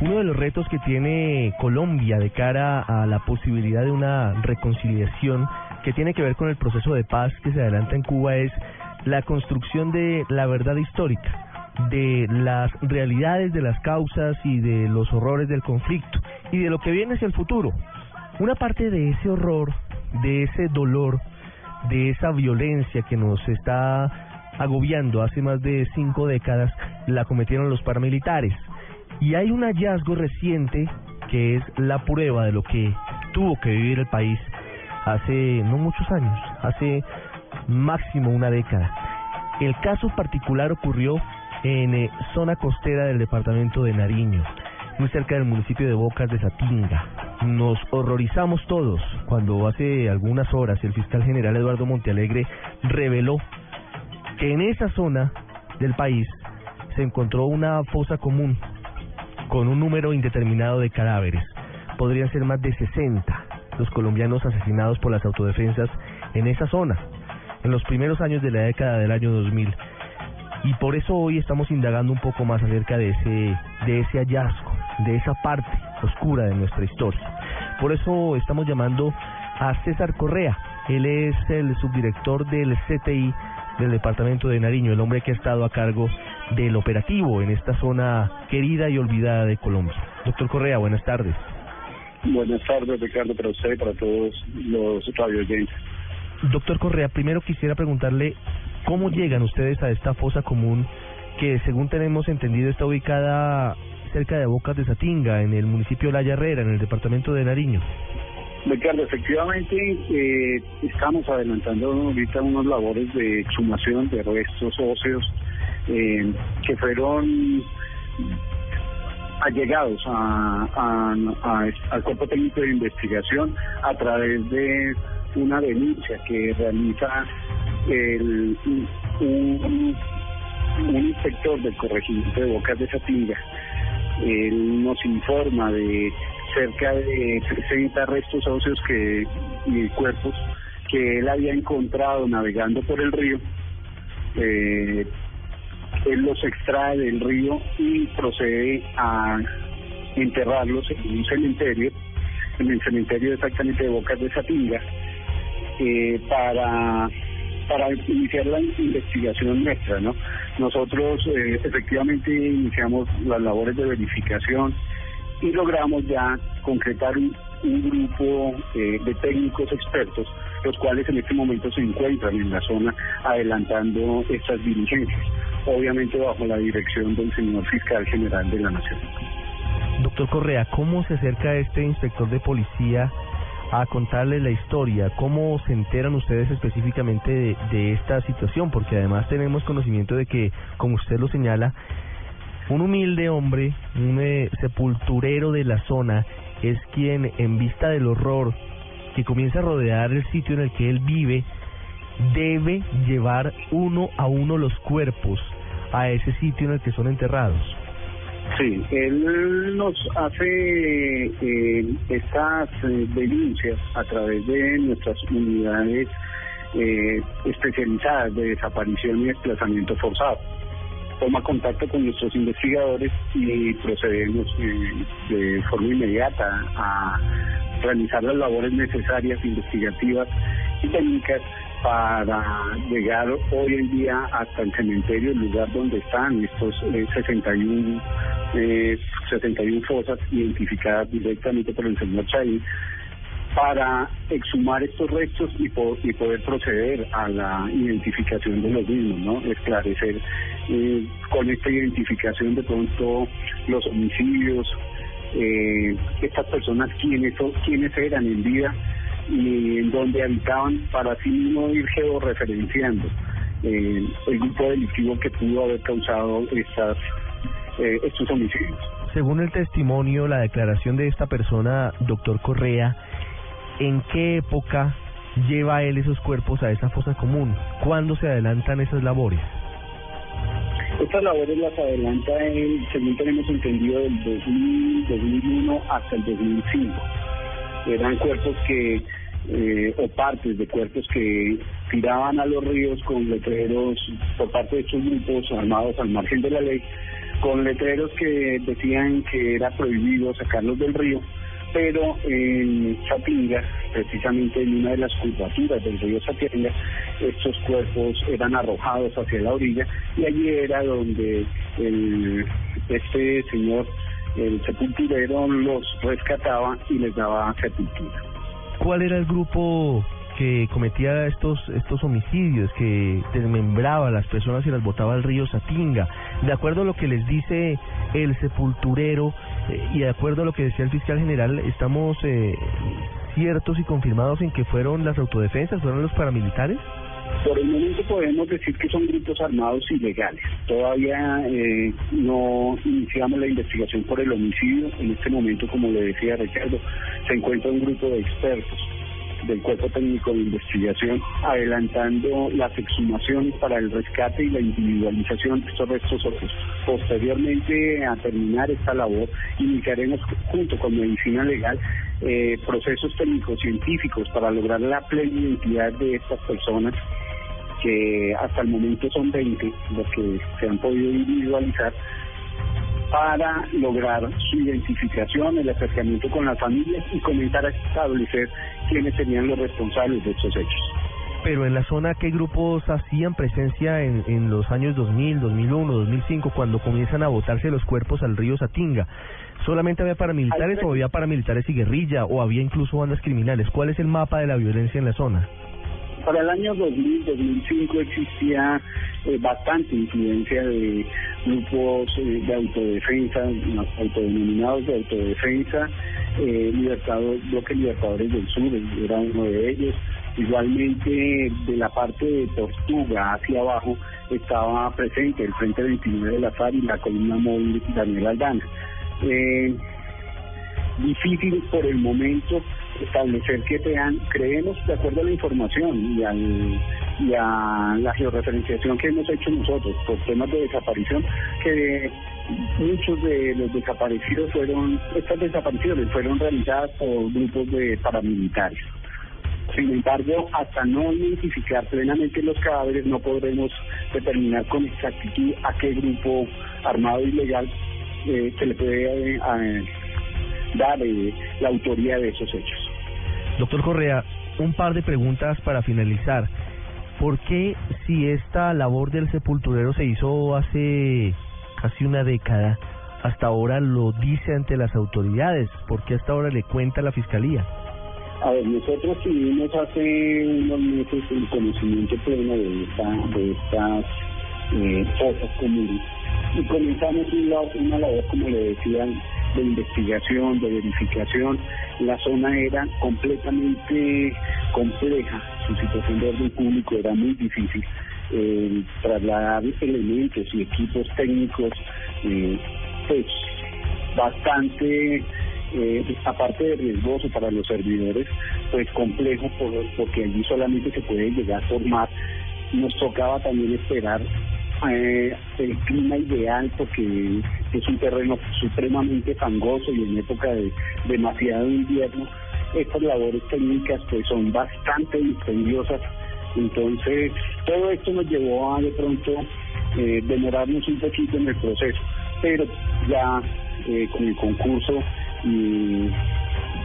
Uno de los retos que tiene Colombia de cara a la posibilidad de una reconciliación que tiene que ver con el proceso de paz que se adelanta en Cuba es la construcción de la verdad histórica, de las realidades de las causas y de los horrores del conflicto y de lo que viene hacia el futuro. Una parte de ese horror, de ese dolor, de esa violencia que nos está agobiando hace más de cinco décadas, la cometieron los paramilitares. Y hay un hallazgo reciente que es la prueba de lo que tuvo que vivir el país hace no muchos años, hace máximo una década. El caso particular ocurrió en eh, zona costera del departamento de Nariño, muy cerca del municipio de Bocas de Satinga. Nos horrorizamos todos cuando hace algunas horas el fiscal general Eduardo Montealegre reveló que en esa zona del país se encontró una fosa común con un número indeterminado de cadáveres. Podrían ser más de 60 los colombianos asesinados por las autodefensas en esa zona, en los primeros años de la década del año 2000. Y por eso hoy estamos indagando un poco más acerca de ese, de ese hallazgo, de esa parte oscura de nuestra historia. Por eso estamos llamando a César Correa. Él es el subdirector del CTI del departamento de Nariño, el hombre que ha estado a cargo del operativo en esta zona querida y olvidada de Colombia. Doctor Correa, buenas tardes. Buenas tardes, Ricardo, para usted y para todos los radio oyentes. Doctor Correa, primero quisiera preguntarle cómo llegan ustedes a esta fosa común que, según tenemos entendido, está ubicada cerca de Bocas de Satinga, en el municipio de La Yarrera, en el departamento de Nariño. Ricardo, efectivamente eh, estamos adelantando ahorita unas labores de exhumación de restos óseos eh, que fueron allegados a, al cuerpo técnico de investigación a través de una denuncia que realiza el, un, un inspector del corregimiento de Bocas de Satinga. Él nos informa de cerca de 60 restos óseos que, y cuerpos que él había encontrado navegando por el río. Eh, él los extrae del río y procede a enterrarlos en un cementerio, en el cementerio exactamente de Bocas de Satinga, eh, para para iniciar la investigación nuestra, ¿no? Nosotros eh, efectivamente iniciamos las labores de verificación y logramos ya concretar un, grupo eh, de técnicos expertos, los cuales en este momento se encuentran en la zona adelantando estas diligencias, obviamente bajo la dirección del señor fiscal general de la Nación. Doctor Correa, ¿cómo se acerca este inspector de policía a contarle la historia? ¿Cómo se enteran ustedes específicamente de, de esta situación? Porque además tenemos conocimiento de que, como usted lo señala, un humilde hombre, un eh, sepulturero de la zona, es quien, en vista del horror que comienza a rodear el sitio en el que él vive, debe llevar uno a uno los cuerpos a ese sitio en el que son enterrados. Sí, él nos hace eh, estas eh, denuncias a través de nuestras unidades eh, especializadas de desaparición y desplazamiento forzado toma contacto con nuestros investigadores y procedemos de forma inmediata a realizar las labores necesarias, investigativas y técnicas para llegar hoy en día hasta el cementerio, el lugar donde están estos 61, eh, 61 eh, fosas identificadas directamente por el señor Chay para exhumar estos restos y, y poder proceder a la identificación de los mismos, ¿no? Esclarecer eh, con esta identificación de pronto los homicidios, eh, estas personas quiénes, son, quiénes eran en vida y en dónde habitaban, para así mismo ir georreferenciando eh, el grupo delictivo que pudo haber causado estas, eh, estos homicidios. Según el testimonio, la declaración de esta persona, doctor Correa, ¿en qué época lleva él esos cuerpos a esa fosa común? ¿Cuándo se adelantan esas labores? Estas labores las adelanta, él, según tenemos entendido, del 2001 hasta el 2005. Eran cuerpos que, eh, o partes de cuerpos que tiraban a los ríos con letreros por parte de estos grupos armados al margen de la ley con letreros que decían que era prohibido sacarlos del río, pero en Chapinga, precisamente en una de las curvaturas del río Chapinga, estos cuerpos eran arrojados hacia la orilla y allí era donde el, este señor, el sepulturero, los rescataba y les daba sepultura. ¿Cuál era el grupo que cometía estos estos homicidios, que desmembraba a las personas y las botaba al río Satinga. De acuerdo a lo que les dice el sepulturero eh, y de acuerdo a lo que decía el fiscal general, estamos eh, ciertos y confirmados en que fueron las autodefensas, fueron los paramilitares. Por el momento podemos decir que son grupos armados ilegales. Todavía eh, no iniciamos la investigación por el homicidio. En este momento, como le decía Ricardo, se encuentra un grupo de expertos del Cuerpo Técnico de Investigación, adelantando las exhumaciones para el rescate y la individualización de estos restos óseos. Posteriormente a terminar esta labor, iniciaremos junto con Medicina Legal eh, procesos técnicos científicos para lograr la plena identidad de estas personas que hasta el momento son 20 los que se han podido individualizar para lograr su identificación, el acercamiento con las familias y comenzar a establecer quiénes serían los responsables de estos hechos. Pero en la zona, ¿qué grupos hacían presencia en, en los años 2000, 2001, 2005, cuando comienzan a botarse los cuerpos al río Satinga? ¿Solamente había paramilitares o había paramilitares y guerrilla o había incluso bandas criminales? ¿Cuál es el mapa de la violencia en la zona? Para el año 2000, 2005 existía eh, bastante influencia de grupos eh, de autodefensa, autodenominados de autodefensa, eh, bloque Libertadores del Sur era uno de ellos. Igualmente de la parte de Tortuga hacia abajo estaba presente el Frente 29 de la FARC y la columna móvil Daniel Aldana. Eh, difícil por el momento establecer que sean, creemos de acuerdo a la información y, al, y a la georreferenciación que hemos hecho nosotros por temas de desaparición, que muchos de los desaparecidos fueron, estas desapariciones fueron realizadas por grupos de paramilitares. Sin embargo, hasta no identificar plenamente los cadáveres, no podremos determinar con exactitud a qué grupo armado ilegal eh, se le puede eh, dar eh, la autoría de esos hechos. Doctor Correa, un par de preguntas para finalizar. ¿Por qué si esta labor del sepulturero se hizo hace casi una década, hasta ahora lo dice ante las autoridades? ¿Por qué hasta ahora le cuenta a la fiscalía? A ver, nosotros tuvimos hace unos meses el conocimiento pleno de, esta, de estas eh, cosas comunes y comenzamos una labor, como le decían, de investigación, de verificación. La zona era completamente compleja, su situación de orden público era muy difícil. Eh, trasladar elementos y equipos técnicos, eh, pues bastante, eh, aparte de riesgoso para los servidores, pues complejo por, porque allí solamente se puede llegar a formar. Nos tocaba también esperar eh, el clima ideal porque es un terreno supremamente fangoso y en época de demasiado invierno estas labores técnicas pues son bastante dispendiosas. Entonces todo esto nos llevó a de pronto eh, demorarnos un poquito en el proceso. Pero ya eh, con el concurso y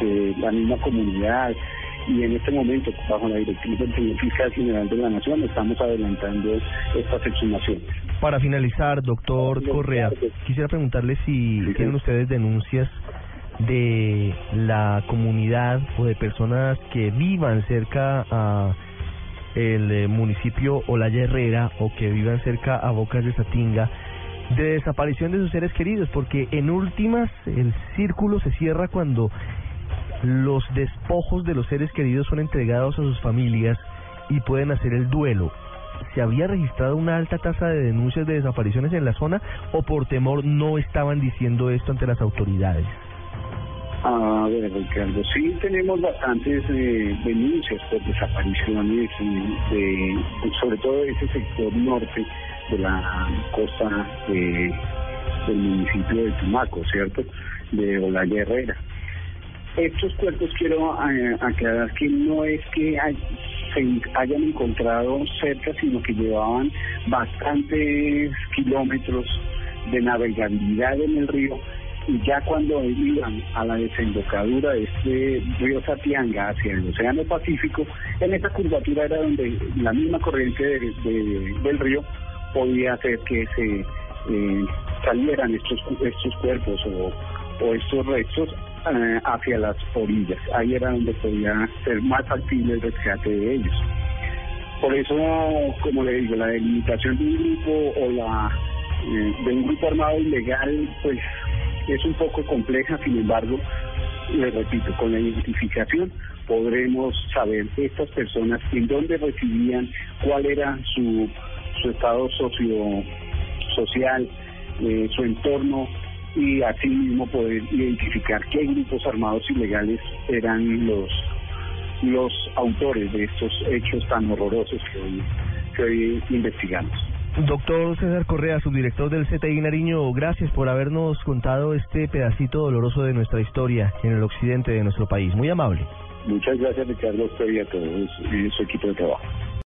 de la misma comunidad y en este momento, bajo la directriz del señor fiscal general de la Nación, estamos adelantando estas exhumaciones. Para finalizar, doctor Correa, quisiera preguntarle si tienen ustedes denuncias de la comunidad o de personas que vivan cerca a el eh, municipio Olaya Herrera o que vivan cerca a Bocas de Satinga de desaparición de sus seres queridos, porque en últimas el círculo se cierra cuando los despojos de los seres queridos son entregados a sus familias y pueden hacer el duelo. ¿Se había registrado una alta tasa de denuncias de desapariciones en la zona o por temor no estaban diciendo esto ante las autoridades? A ver, Ricardo, sí tenemos bastantes eh, denuncias por desapariciones, de, sobre todo ese sector norte de la costa de, del municipio de Tumaco, ¿cierto? De Olaya Herrera. Estos cuerpos quiero eh, aclarar que no es que se hayan encontrado cerca, sino que llevaban bastantes kilómetros de navegabilidad en el río y ya cuando iban a la desembocadura de este río Satianga hacia el Océano Pacífico, en esa curvatura era donde la misma corriente del río podía hacer que se eh, salieran estos, estos cuerpos o, o estos restos eh, hacia las orillas. Ahí era donde podía ser más factible el rescate de ellos. Por eso, como le digo, la delimitación de un grupo o la eh, de un grupo armado ilegal, pues es un poco compleja, sin embargo, le repito, con la identificación podremos saber estas personas en dónde residían, cuál era su, su estado socio social, eh, su entorno y asimismo poder identificar qué grupos armados ilegales eran los los autores de estos hechos tan horrorosos que que hoy investigamos. Doctor César Correa, subdirector del CTI Nariño, gracias por habernos contado este pedacito doloroso de nuestra historia en el occidente de nuestro país. Muy amable. Muchas gracias, Ricardo, y a todos y su equipo de trabajo.